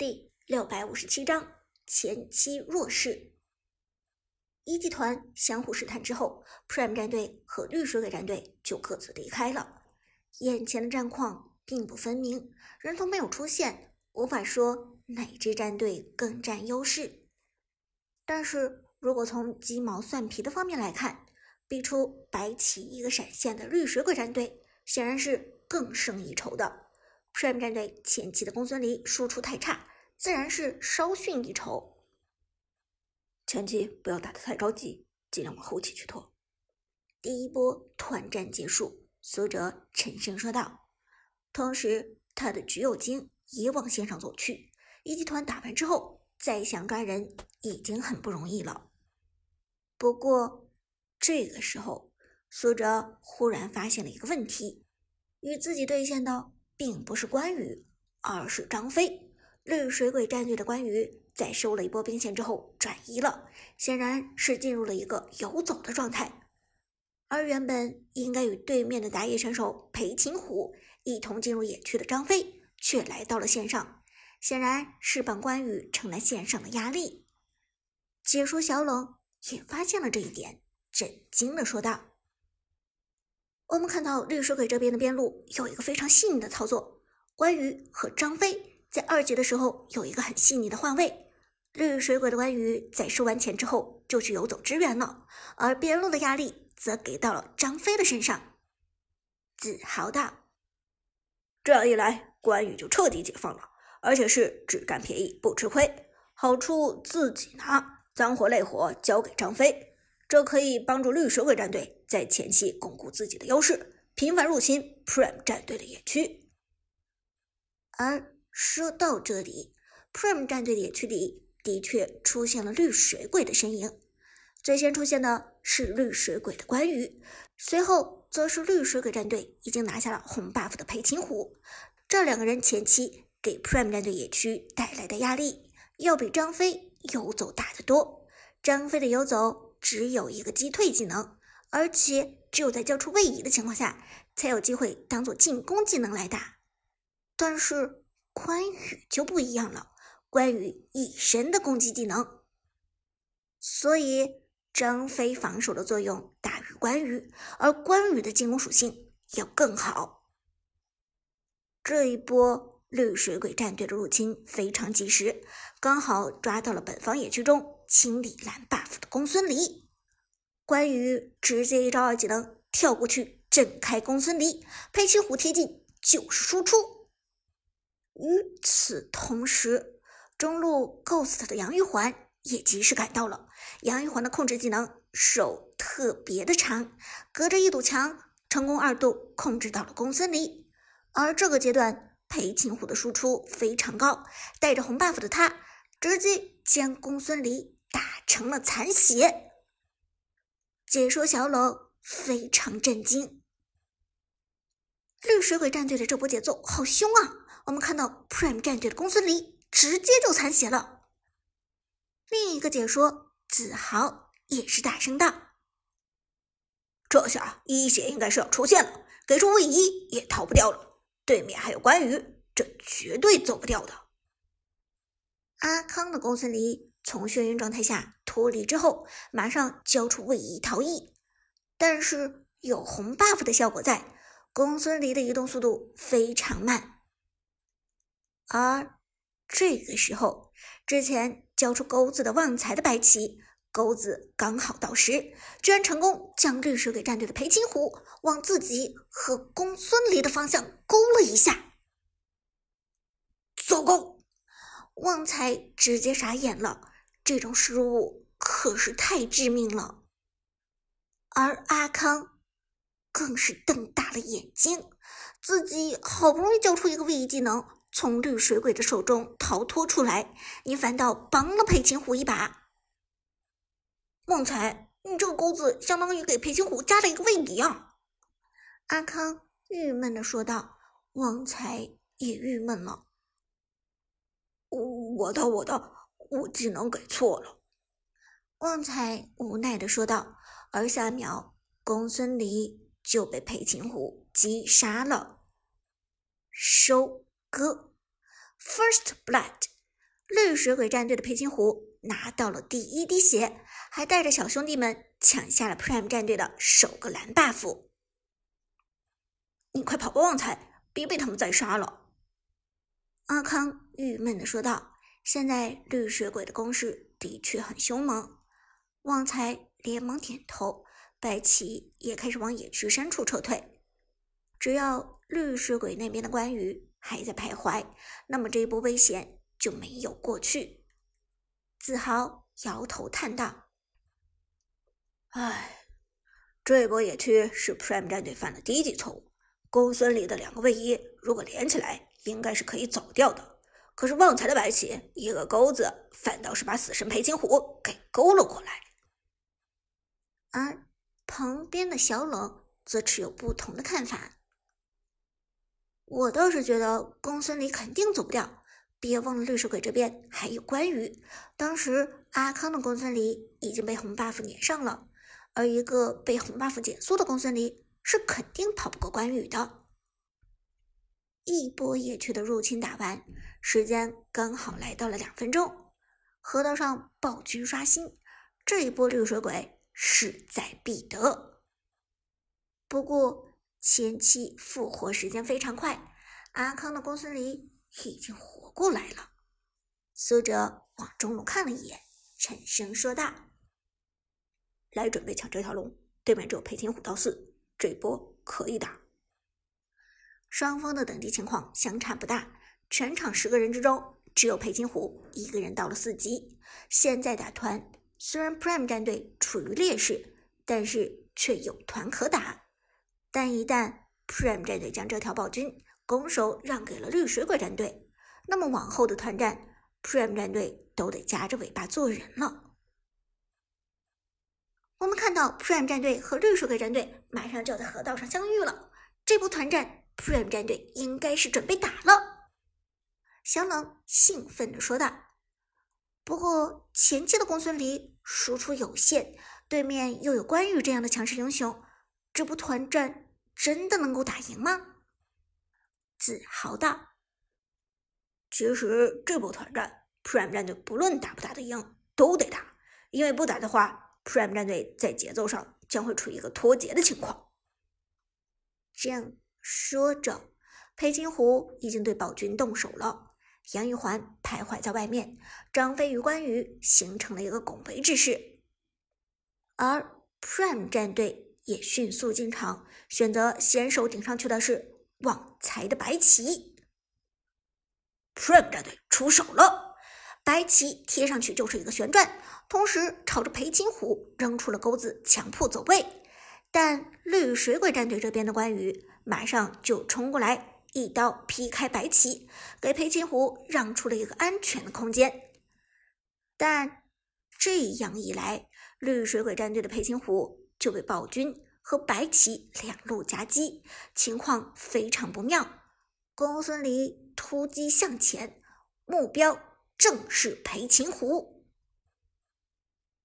第六百五十七章前期弱势。一集团相互试探之后，Prime 战队和绿水鬼战队就各自离开了。眼前的战况并不分明，人头没有出现，无法说哪支战队更占优势。但是如果从鸡毛蒜皮的方面来看，逼出白起一个闪现的绿水鬼战队，显然是更胜一筹的。对面战队前期的公孙离输出太差。自然是稍逊一筹。前期不要打得太着急，尽量往后期去拖。第一波团战结束，苏哲沉声说道。同时，他的橘右京也往线上走去。一级团打完之后，再想抓人已经很不容易了。不过，这个时候，苏哲忽然发现了一个问题：与自己对线的并不是关羽，而是张飞。绿水鬼战队的关羽在收了一波兵线之后转移了，显然是进入了一个游走的状态。而原本应该与对面的打野选手裴擒虎一同进入野区的张飞，却来到了线上，显然是帮关羽承了线上的压力。解说小冷也发现了这一点，震惊的说道：“我们看到绿水鬼这边的边路有一个非常细腻的操作，关羽和张飞。”在二级的时候有一个很细腻的换位，绿水鬼的关羽在收完钱之后就去游走支援了，而边路的压力则给到了张飞的身上。自豪道：“这样一来，关羽就彻底解放了，而且是只占便宜不吃亏，好处自己拿，脏活累活交给张飞，这可以帮助绿水鬼战队在前期巩固自己的优势，频繁入侵 Prime 战队的野区。”而。说到这里，Prime 战队的野区里的确出现了绿水鬼的身影。最先出现的是绿水鬼的关羽，随后则是绿水鬼战队已经拿下了红 buff 的裴擒虎。这两个人前期给 Prime 战队野区带来的压力，要比张飞游走大得多。张飞的游走只有一个击退技能，而且只有在交出位移的情况下，才有机会当做进攻技能来打。但是。关羽就不一样了，关羽一身的攻击技能，所以张飞防守的作用大于关羽，而关羽的进攻属性要更好。这一波绿水鬼战队的入侵非常及时，刚好抓到了本方野区中清理蓝 buff 的公孙离，关羽直接一招二技能跳过去震开公孙离，裴擒虎贴近就是输出。与此同时，中路 Ghost 的杨玉环也及时赶到了。杨玉环的控制技能手特别的长，隔着一堵墙成功二度控制到了公孙离。而这个阶段，裴擒虎的输出非常高，带着红 buff 的他直接将公孙离成了残血。解说小冷非常震惊，绿水鬼战队的这波节奏好凶啊！我们看到 Prime 战队的公孙离直接就残血了。另一个解说子豪也是大声道：“这下一血应该是要出现了，给出位移也逃不掉了。对面还有关羽，这绝对走不掉的。”阿康的公孙离从眩晕状态下脱离之后，马上交出位移逃逸，但是有红 buff 的效果在，公孙离的移动速度非常慢。而这个时候，之前交出钩子的旺财的白起，钩子刚好到时，居然成功将绿水给战队的裴擒虎往自己和公孙离的方向勾了一下。糟糕！旺财直接傻眼了，这种失误可是太致命了。而阿康更是瞪大了眼睛，自己好不容易交出一个位移技能。从绿水鬼的手中逃脱出来，你反倒帮了裴擒虎一把。旺财，你这个钩子相当于给裴擒虎加了一个位移啊！阿康郁闷的说道。旺财也郁闷了。我的我的，我技能给错了。旺财无奈的说道。而下一秒，公孙离就被裴擒虎击杀了。收。割，First Blood 绿水鬼战队的裴擒虎拿到了第一滴血，还带着小兄弟们抢下了 Prime 战队的首个蓝 buff。你快跑吧，旺财，别被他们再杀了！阿康郁闷的说道。现在绿水鬼的攻势的确很凶猛。旺财连忙点头，白起也开始往野区深处撤退。只要绿水鬼那边的关羽还在徘徊，那么这一波危险就没有过去。子豪摇头叹道：“唉，这一波野区是 Prime 战队犯的低级错误。”公孙离的两个卫衣，如果连起来，应该是可以走掉的。可是旺财的白起一个钩子，反倒是把死神裴擒虎给勾了过来。而旁边的小冷则持有不同的看法。我倒是觉得公孙离肯定走不掉。别忘了绿水鬼这边还有关羽。当时阿康的公孙离已经被红 buff 撵上了，而一个被红 buff 减速的公孙离。是肯定跑不过关羽的。一波野区的入侵打完，时间刚好来到了两分钟。河道上暴君刷新，这一波绿水鬼势在必得。不过前期复活时间非常快，阿康的公孙离已经活过来了。苏哲往中路看了一眼，沉声说道：“来准备抢这条龙，对面只有裴擒虎到四。”这波可以打，双方的等级情况相差不大。全场十个人之中，只有裴擒虎一个人到了四级。现在打团，虽然 Prime 战队处于劣势，但是却有团可打。但一旦 Prime 战队将这条暴君拱手让给了绿水鬼战队，那么往后的团战，Prime 战队都得夹着尾巴做人了。我们看到 Prime 战队和绿水鬼战队马上就要在河道上相遇了，这波团战 Prime 战队应该是准备打了。小冷兴奋地说道。不过前期的公孙离输出有限，对面又有关羽这样的强势英雄，这波团战真的能够打赢吗？自豪道。其实这波团战 Prime 战队不论打不打得赢都得打，因为不打的话。Prime 战队在节奏上将会处于一个脱节的情况。这样说着，裴擒虎已经对宝军动手了。杨玉环徘徊在外面，张飞与关羽形成了一个拱围之势。而 Prime 战队也迅速进场，选择先手顶上去的是旺财的白起。Prime 战队出手了，白起贴上去就是一个旋转。同时朝着裴擒虎扔出了钩子，强迫走位。但绿水鬼战队这边的关羽马上就冲过来，一刀劈开白起，给裴擒虎让出了一个安全的空间。但这样一来，绿水鬼战队的裴擒虎就被暴君和白起两路夹击，情况非常不妙。公孙离突击向前，目标正是裴擒虎。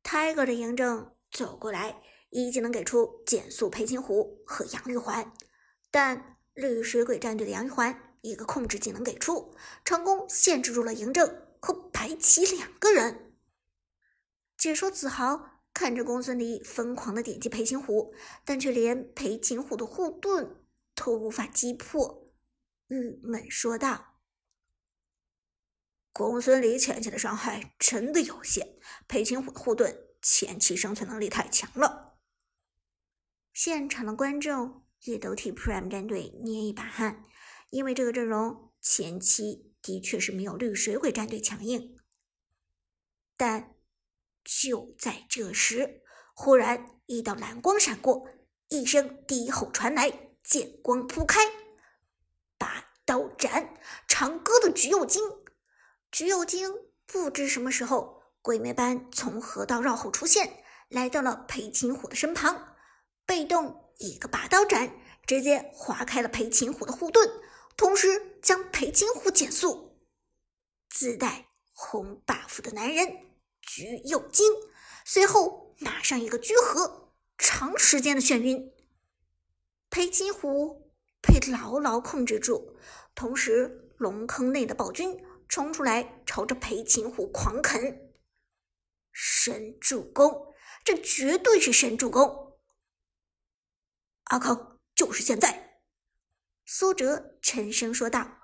Tiger 的嬴政走过来，一技能给出减速裴擒虎和杨玉环，但绿水鬼战队的杨玉环一个控制技能给出，成功限制住了嬴政和白起两个人。解说子豪看着公孙离疯狂的点击裴擒虎，但却连裴擒虎的护盾都无法击破，郁闷说道。公孙离前期的伤害真的有限，裴擒虎的护盾前期生存能力太强了。现场的观众也都替 Prime 战队捏一把汗，因为这个阵容前期的确是没有绿水鬼战队强硬。但就在这时，忽然一道蓝光闪过，一声低吼传来，剑光铺开，拔刀斩长歌的橘右京。橘右京不知什么时候鬼魅般从河道绕后出现，来到了裴擒虎的身旁，被动一个拔刀斩，直接划开了裴擒虎的护盾，同时将裴擒虎减速。自带红 buff 的男人橘右京，随后马上一个居合，长时间的眩晕，裴擒虎被牢牢控制住，同时龙坑内的暴君。冲出来，朝着裴擒虎狂啃。神助攻，这绝对是神助攻！阿康，就是现在！苏哲沉声说道。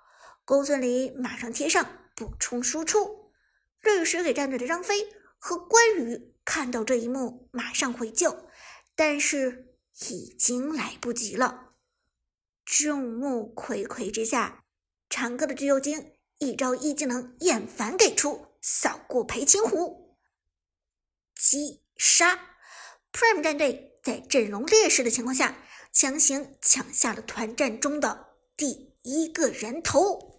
公孙离马上贴上补充输出。绿水鬼战队的张飞和关羽看到这一幕，马上回救，但是已经来不及了。众目睽睽之下，长歌的橘右京一招一技能厌烦给出，扫过裴擒虎，击杀。Prime 战队在阵容劣势的情况下，强行抢下了团战中的第一个人头。